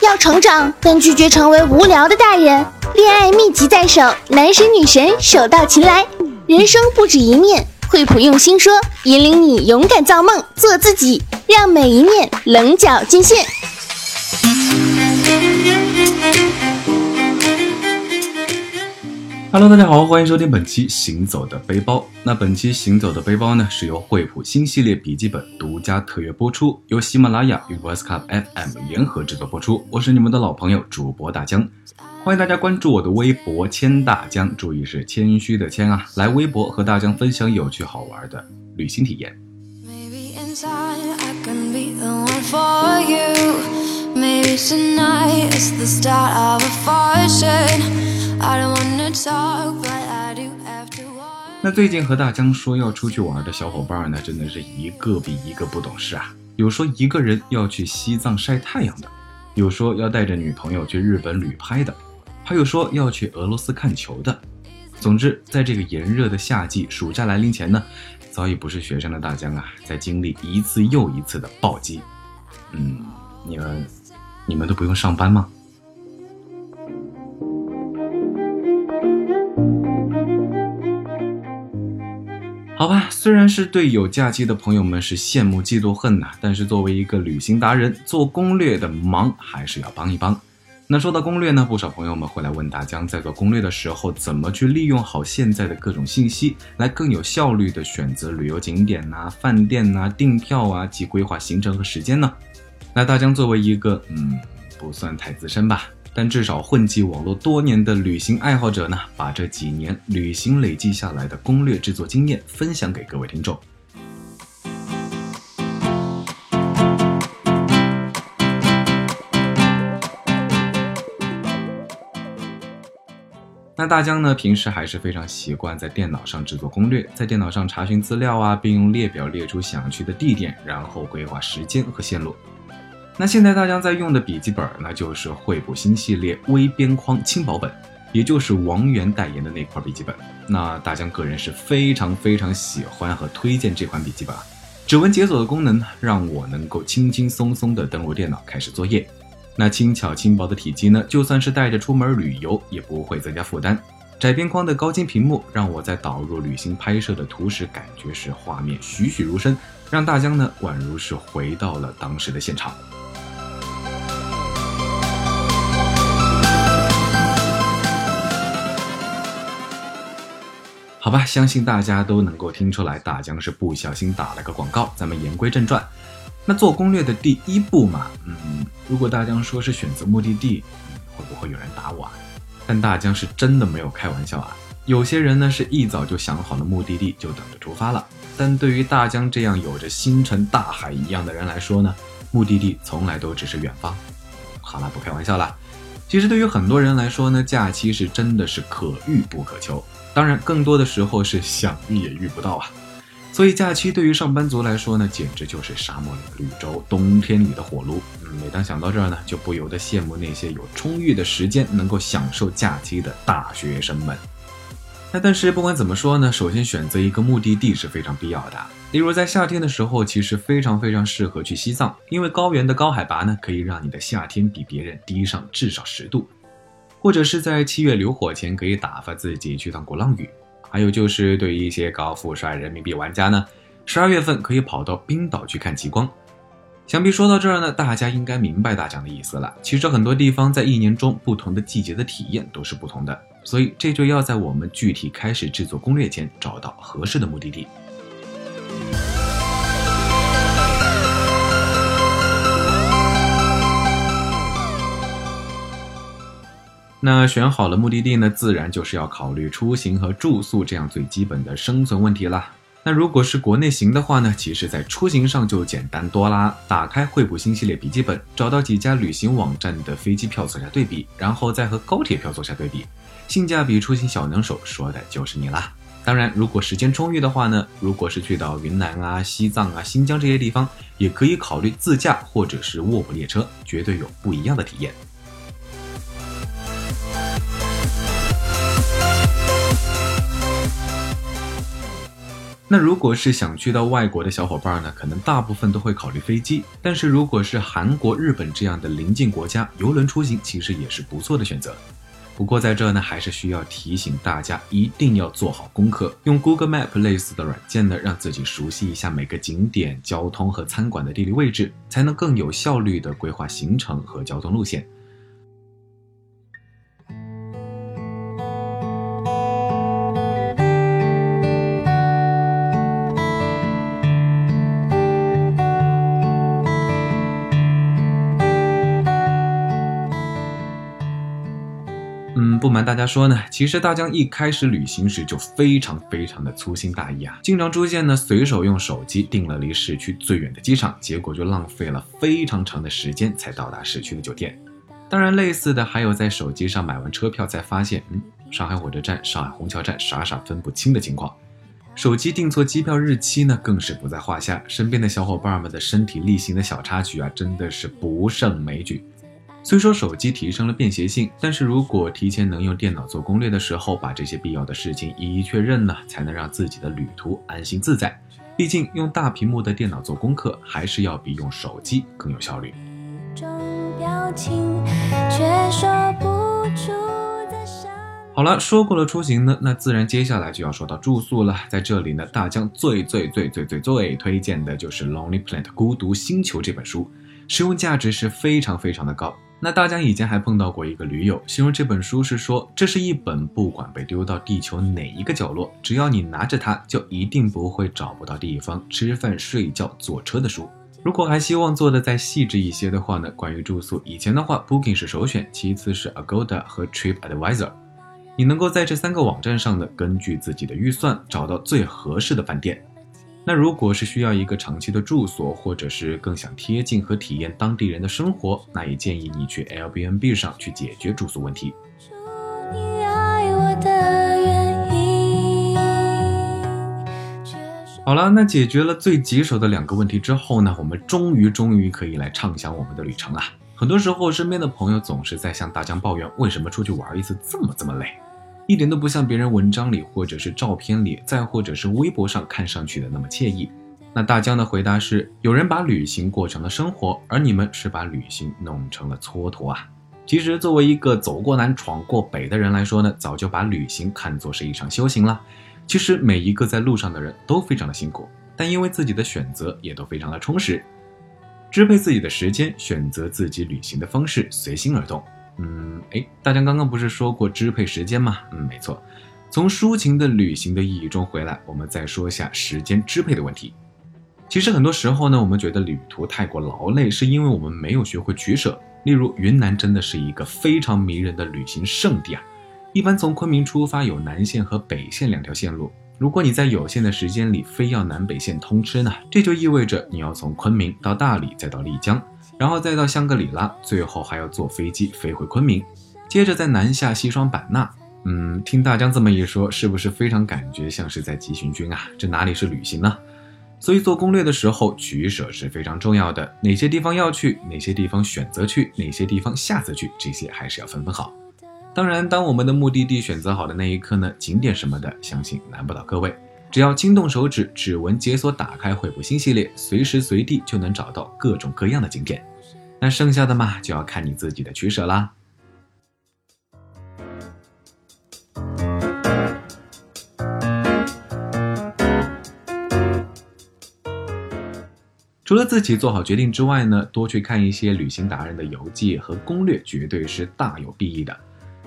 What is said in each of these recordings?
要成长，但拒绝成为无聊的大人。恋爱秘籍在手，男神女神手到擒来。人生不止一面，惠普用心说，引领你勇敢造梦，做自己，让每一面棱角尽现。Hello，大家好，欢迎收听本期《行走的背包》。那本期《行走的背包》呢，是由惠普新系列笔记本独家特约播出，由喜马拉雅与 Voice Club FM 联合制作播出。我是你们的老朋友主播大江，欢迎大家关注我的微博“谦大江”，注意是谦虚的谦啊，来微博和大江分享有趣好玩的旅行体验。Maybe inside I can be the one for you. Maybe tonight is the start of a fortune. 那最近和大江说要出去玩的小伙伴呢，真的是一个比一个不懂事啊！有说一个人要去西藏晒太阳的，有说要带着女朋友去日本旅拍的，还有说要去俄罗斯看球的。总之，在这个炎热的夏季，暑假来临前呢，早已不是学生的大江啊，在经历一次又一次的暴击。嗯，你们，你们都不用上班吗？好吧，虽然是对有假期的朋友们是羡慕嫉妒恨呐，但是作为一个旅行达人，做攻略的忙还是要帮一帮。那说到攻略呢，不少朋友们会来问大江，在做攻略的时候，怎么去利用好现在的各种信息，来更有效率的选择旅游景点呐、饭店呐、订票啊及规划行程和时间呢？那大江作为一个嗯，不算太资深吧。但至少混迹网络多年的旅行爱好者呢，把这几年旅行累积下来的攻略制作经验分享给各位听众。那大江呢，平时还是非常习惯在电脑上制作攻略，在电脑上查询资料啊，并用列表列出想去的地点，然后规划时间和线路。那现在大家在用的笔记本呢，就是惠普新系列微边框轻薄本，也就是王源代言的那块笔记本。那大江个人是非常非常喜欢和推荐这款笔记本，指纹解锁的功能，让我能够轻轻松松地登录电脑开始作业。那轻巧轻薄的体积呢，就算是带着出门旅游也不会增加负担。窄边框的高清屏幕，让我在导入旅行拍摄的图时，感觉是画面栩栩如生，让大江呢宛如是回到了当时的现场。好吧，相信大家都能够听出来，大江是不小心打了个广告。咱们言归正传，那做攻略的第一步嘛，嗯，如果大江说是选择目的地，会不会有人打我？啊？但大江是真的没有开玩笑啊。有些人呢是一早就想好了目的地，就等着出发了。但对于大江这样有着星辰大海一样的人来说呢，目的地从来都只是远方。好了，不开玩笑了。其实对于很多人来说呢，假期是真的是可遇不可求。当然，更多的时候是想遇也遇不到啊。所以假期对于上班族来说呢，简直就是沙漠里的绿洲，冬天里的火炉。每当想到这儿呢，就不由得羡慕那些有充裕的时间能够享受假期的大学生们。那但是不管怎么说呢，首先选择一个目的地是非常必要的。例如在夏天的时候，其实非常非常适合去西藏，因为高原的高海拔呢，可以让你的夏天比别人低上至少十度。或者是在七月流火前可以打发自己去趟鼓浪屿，还有就是对于一些高富帅人民币玩家呢，十二月份可以跑到冰岛去看极光。想必说到这儿呢，大家应该明白大江的意思了。其实很多地方在一年中不同的季节的体验都是不同的，所以这就要在我们具体开始制作攻略前找到合适的目的地。那选好了目的地呢，自然就是要考虑出行和住宿这样最基本的生存问题啦。那如果是国内行的话呢，其实在出行上就简单多啦。打开惠普新系列笔记本，找到几家旅行网站的飞机票做下对比，然后再和高铁票做下对比，性价比出行小能手说的就是你啦。当然，如果时间充裕的话呢，如果是去到云南啊、西藏啊、新疆这些地方，也可以考虑自驾或者是卧铺列车，绝对有不一样的体验。那如果是想去到外国的小伙伴呢，可能大部分都会考虑飞机。但是如果是韩国、日本这样的邻近国家，游轮出行其实也是不错的选择。不过在这呢，还是需要提醒大家，一定要做好功课，用 Google Map 类似的软件呢，让自己熟悉一下每个景点、交通和餐馆的地理位置，才能更有效率的规划行程和交通路线。不瞒大家说呢，其实大江一开始旅行时就非常非常的粗心大意啊，经常出现呢随手用手机订了离市区最远的机场，结果就浪费了非常长的时间才到达市区的酒店。当然，类似的还有在手机上买完车票才发现，嗯，上海火车站、上海虹桥站傻傻分不清的情况。手机订错机票日期呢，更是不在话下。身边的小伙伴们的身体力行的小插曲啊，真的是不胜枚举。虽说手机提升了便携性，但是如果提前能用电脑做攻略的时候，把这些必要的事情一一确认呢，才能让自己的旅途安心自在。毕竟用大屏幕的电脑做功课，还是要比用手机更有效率。好了，说过了出行呢，那自然接下来就要说到住宿了。在这里呢，大江最最最最最最推荐的就是《Lonely Planet》孤独星球这本书。实用价值是非常非常的高。那大家以前还碰到过一个驴友，形容这本书是说，这是一本不管被丢到地球哪一个角落，只要你拿着它，就一定不会找不到地方吃饭、睡觉、坐车的书。如果还希望做的再细致一些的话呢，关于住宿，以前的话，Booking 是首选，其次是 Agoda 和 Trip Advisor。你能够在这三个网站上呢，根据自己的预算找到最合适的饭店。那如果是需要一个长期的住所，或者是更想贴近和体验当地人的生活，那也建议你去 Airbnb 上去解决住宿问题。好了，那解决了最棘手的两个问题之后呢，我们终于终于可以来畅想我们的旅程了。很多时候，身边的朋友总是在向大江抱怨，为什么出去玩一次这么这么累。一点都不像别人文章里，或者是照片里，再或者是微博上看上去的那么惬意。那大江的回答是：有人把旅行过成了生活，而你们是把旅行弄成了蹉跎啊！其实，作为一个走过南闯过北的人来说呢，早就把旅行看作是一场修行了。其实每一个在路上的人都非常的辛苦，但因为自己的选择，也都非常的充实。支配自己的时间，选择自己旅行的方式，随心而动。嗯，哎，大家刚刚不是说过支配时间吗？嗯，没错。从抒情的旅行的意义中回来，我们再说一下时间支配的问题。其实很多时候呢，我们觉得旅途太过劳累，是因为我们没有学会取舍。例如，云南真的是一个非常迷人的旅行胜地啊。一般从昆明出发，有南线和北线两条线路。如果你在有限的时间里非要南北线通吃呢，这就意味着你要从昆明到大理，再到丽江。然后再到香格里拉，最后还要坐飞机飞回昆明，接着再南下西双版纳。嗯，听大江这么一说，是不是非常感觉像是在急行军啊？这哪里是旅行呢？所以做攻略的时候，取舍是非常重要的。哪些地方要去，哪些地方选择去，哪些地方下次去，这些还是要分分好。当然，当我们的目的地选择好的那一刻呢，景点什么的，相信难不倒各位。只要轻动手指，指纹解锁打开惠普新系列，随时随地就能找到各种各样的景点。那剩下的嘛，就要看你自己的取舍啦。除了自己做好决定之外呢，多去看一些旅行达人的游记和攻略，绝对是大有裨益的。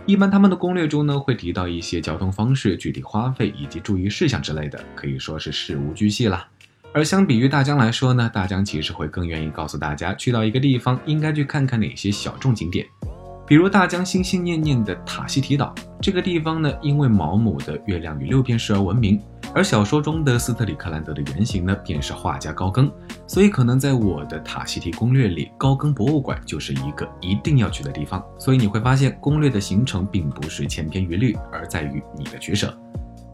一般他们的攻略中呢，会提到一些交通方式、具体花费以及注意事项之类的，可以说是事无巨细啦。而相比于大疆来说呢，大疆其实会更愿意告诉大家，去到一个地方应该去看看哪些小众景点。比如大江心心念念的塔希提岛这个地方呢，因为毛姆的《月亮与六便士》而闻名，而小说中的斯特里克兰德的原型呢，便是画家高更，所以可能在我的塔希提攻略里，高更博物馆就是一个一定要去的地方。所以你会发现，攻略的行程并不是千篇一律，而在于你的取舍。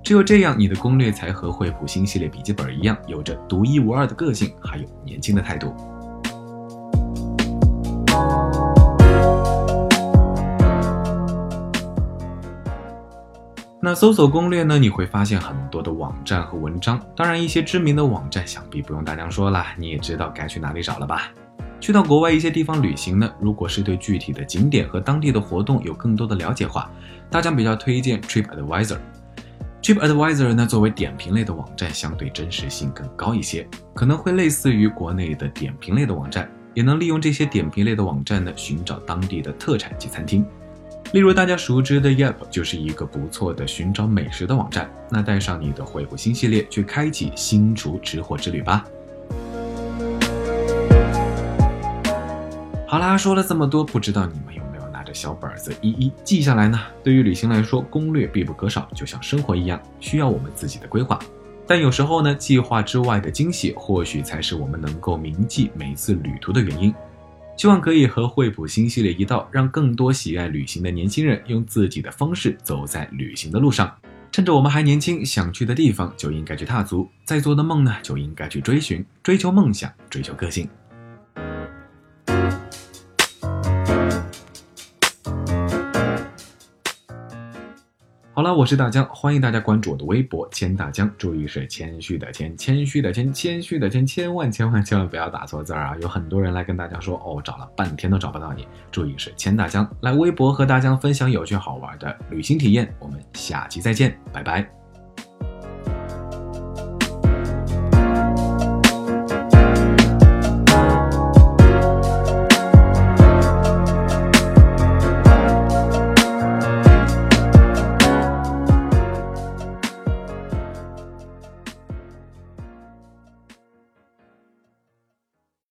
只有这样，你的攻略才和惠普新系列笔记本一样，有着独一无二的个性，还有年轻的态度。那搜索攻略呢，你会发现很多的网站和文章，当然一些知名的网站想必不用大江说了，你也知道该去哪里找了吧？去到国外一些地方旅行呢，如果是对具体的景点和当地的活动有更多的了解话，大江比较推荐 Trip Advisor。Trip Advisor 呢，作为点评类的网站，相对真实性更高一些，可能会类似于国内的点评类的网站，也能利用这些点评类的网站呢，寻找当地的特产及餐厅。例如大家熟知的 Yelp 就是一个不错的寻找美食的网站。那带上你的惠普新系列，去开启新厨吃货之旅吧。好啦，说了这么多，不知道你们有没有拿着小本子一一记下来呢？对于旅行来说，攻略必不可少，就像生活一样，需要我们自己的规划。但有时候呢，计划之外的惊喜，或许才是我们能够铭记每次旅途的原因。希望可以和惠普新系列一道，让更多喜爱旅行的年轻人用自己的方式走在旅行的路上。趁着我们还年轻，想去的地方就应该去踏足，在做的梦呢就应该去追寻，追求梦想，追求个性。好了，我是大江，欢迎大家关注我的微博“千大江”，注意是谦虚的谦，谦虚的谦，谦虚的谦，千万千万千万不要打错字儿啊！有很多人来跟大家说，哦，找了半天都找不到你，注意是千大江。来微博和大江分享有趣好玩的旅行体验，我们下期再见，拜拜。